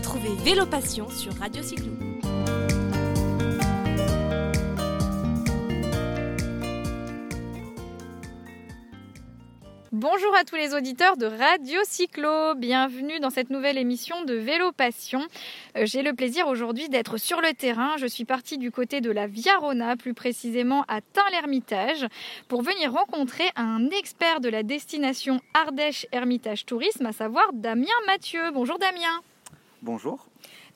Retrouvez Vélo Passion sur Radio Cyclo. Bonjour à tous les auditeurs de Radio Cyclo, bienvenue dans cette nouvelle émission de Vélo Passion. Euh, j'ai le plaisir aujourd'hui d'être sur le terrain. Je suis partie du côté de la Viarona, plus précisément à Tain-l'Hermitage, pour venir rencontrer un expert de la destination Ardèche Hermitage Tourisme, à savoir Damien Mathieu. Bonjour Damien. Bonjour.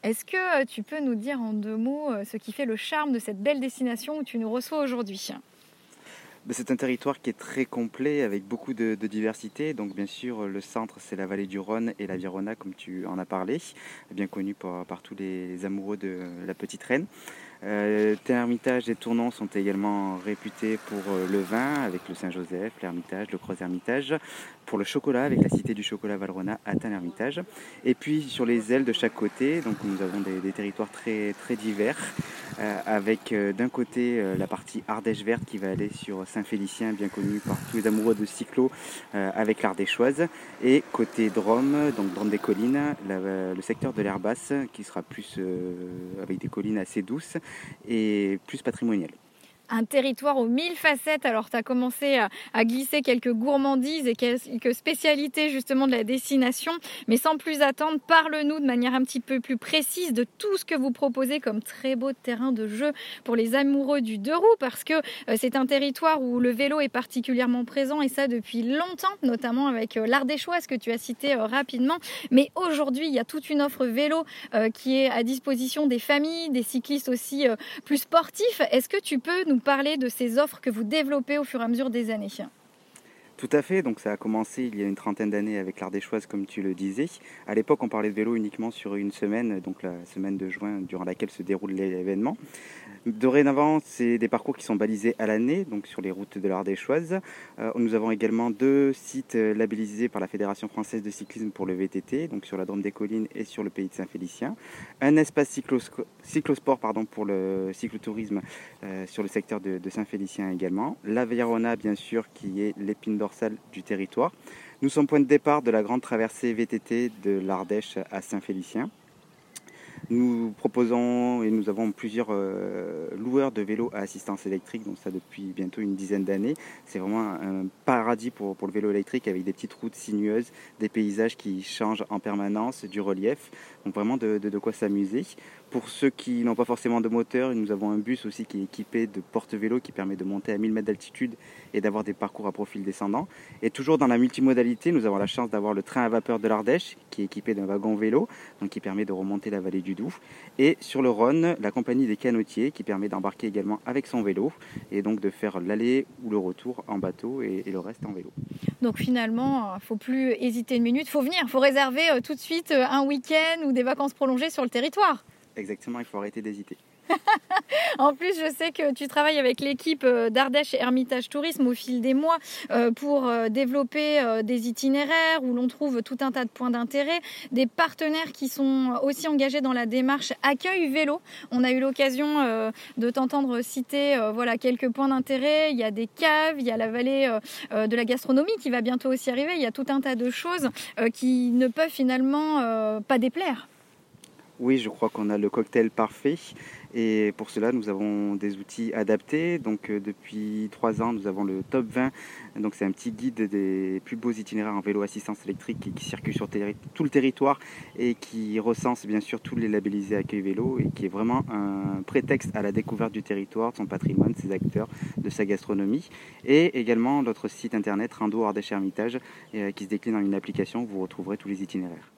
Est-ce que euh, tu peux nous dire en deux mots euh, ce qui fait le charme de cette belle destination où tu nous reçois aujourd'hui? C'est un territoire qui est très complet avec beaucoup de, diversité. Donc bien sûr, le centre, c'est la vallée du Rhône et la Virona, comme tu en as parlé, bien connu par, tous les amoureux de la petite reine. Euh, Hermitage et Tournants sont également réputés pour euh, le vin avec le Saint-Joseph, l'Hermitage, le Croix-Hermitage, pour le chocolat avec la Cité du Chocolat Valrona à Tain-Hermitage. Et puis sur les ailes de chaque côté, donc nous avons des, territoires très, très divers, euh, avec euh, d'un côté la partie Ardèche verte qui va aller sur Saint-Félicien, bien connu par tous les amoureux de cyclo, avec l'Ardéchoise, et côté Drôme, donc Drôme des collines, le secteur de l'Herbasse qui sera plus avec des collines assez douces et plus patrimonial un territoire aux mille facettes. Alors, tu as commencé à, glisser quelques gourmandises et quelques spécialités justement de la destination. Mais sans plus attendre, parle-nous de manière un petit peu plus précise de tout ce que vous proposez comme très beau terrain de jeu pour les amoureux du deux roues, parce que euh, c'est un territoire où le vélo est particulièrement présent et ça depuis longtemps, notamment avec euh, l'Ardéchoise que tu as cité euh, rapidement. Mais aujourd'hui, il y a toute une offre vélo qui est à disposition des familles, des cyclistes aussi plus sportifs. Est-ce que tu peux nous parler de ces offres que vous développez au fur et à mesure des années. Tout à fait, donc ça a commencé il y a une trentaine d'années avec l'Ardéchoise comme tu le disais. À l'époque on parlait de vélo uniquement sur une semaine, donc la semaine de juin durant laquelle se déroule l'événement. Dorénavant, c'est des parcours qui sont balisés à l'année, donc sur les routes de l'Ardéchoise. Euh, nous avons également deux sites euh, labellisés par la Fédération française de cyclisme pour le VTT, donc sur la Drôme des Collines et sur le pays de Saint-Félicien. Un espace cyclosport pardon, pour le cyclotourisme euh, sur le secteur de, Saint-Félicien également. La Verona, bien sûr, qui est l'épine du territoire. Nous sommes point de départ de la grande traversée VTT de l'Ardèche à Saint-Félicien. Nous proposons et nous avons plusieurs euh, loueurs de vélos à assistance électrique, donc ça depuis bientôt une dizaine d'années. C'est vraiment un paradis pour, pour, le vélo électrique avec des petites routes sinueuses, des paysages qui changent en permanence, du relief, donc vraiment de, de quoi s'amuser. Pour ceux qui n'ont pas forcément de moteur, nous avons un bus aussi qui est équipé de porte-vélo qui permet de monter à 1000 mètres d'altitude et d'avoir des parcours à profil descendant. Et toujours dans la multimodalité, nous avons la chance d'avoir le train à vapeur de l'Ardèche qui est équipé d'un wagon vélo, donc qui permet de remonter la vallée du Doubs. Et sur le Rhône, la compagnie des canotiers qui permet d'embarquer également avec son vélo et donc de faire l'aller ou le retour en bateau et, le reste en vélo. Donc finalement, il ne faut plus hésiter une minute, il faut venir, il faut réserver euh, tout de suite euh, un week-end ou des vacances prolongées sur le territoire. Exactement, il faut arrêter d'hésiter. en plus, je sais que tu travailles avec l'équipe euh, d'Ardèche Hermitage Tourisme au fil des mois euh, pour euh, développer des itinéraires où l'on trouve tout un tas de points d'intérêt, des partenaires qui sont aussi engagés dans la démarche accueil vélo. On a eu l'occasion de t'entendre citer voilà quelques points d'intérêt. Il y a des caves, il y a la vallée de la gastronomie qui va bientôt aussi arriver. Il y a tout un tas de choses qui ne peuvent finalement pas déplaire. Oui, je crois qu'on a le cocktail parfait. Et pour cela, nous avons des outils adaptés. Donc, euh, depuis trois ans, nous avons le Top 20. Donc, c'est un petit guide des plus beaux itinéraires en vélo assistance électrique qui, circule sur tout le territoire et qui recense bien sûr tous les labellisés accueil vélo et qui est vraiment un prétexte à la découverte du territoire, de son patrimoine, de ses acteurs, de sa gastronomie. Et également notre site internet Rando Ardèche Hermitage euh, qui se décline en une application où vous retrouverez tous les itinéraires.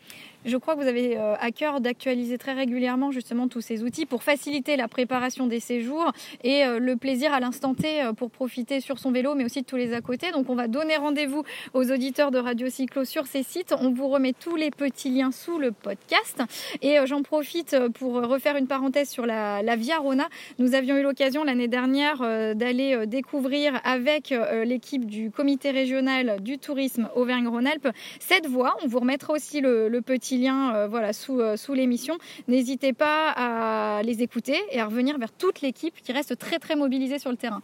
Je crois que vous avez euh, à cœur d'actualiser très régulièrement justement tous ces outils pour faciliter la préparation des séjours et euh, le plaisir à l'instant T euh, pour profiter sur son vélo, mais aussi de tous les à côté. Donc on va donner rendez-vous aux auditeurs de Radio Cyclo sur ces sites. On vous remet tous les petits liens sous le podcast. Et j'en profite pour refaire une parenthèse sur la, la Via Rona. Nous avions eu l'occasion l'année dernière d'aller découvrir avec l'équipe du comité régional du tourisme Auvergne-Rhône-Alpes cette voie. On vous remettra aussi le, le petit lien euh, voilà, sous, euh, sous l'émission. N'hésitez pas à les écouter et à revenir vers toute l'équipe qui reste très très mobilisée sur le terrain.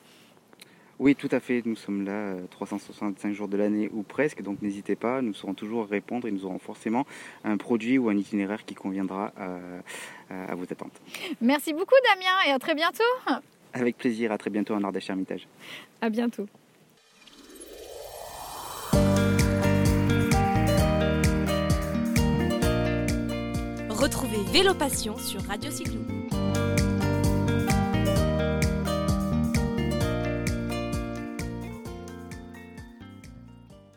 Oui, tout à fait. Nous sommes là 365 jours de l'année ou presque, donc n'hésitez pas. Nous saurons toujours répondre et nous aurons forcément un produit ou un itinéraire qui conviendra à, vos attentes. Merci beaucoup Damien et à très bientôt. Avec plaisir, à très bientôt en Ardèche Hermitage. À bientôt. Retrouvez Vélo Passion sur Radio Cyclo.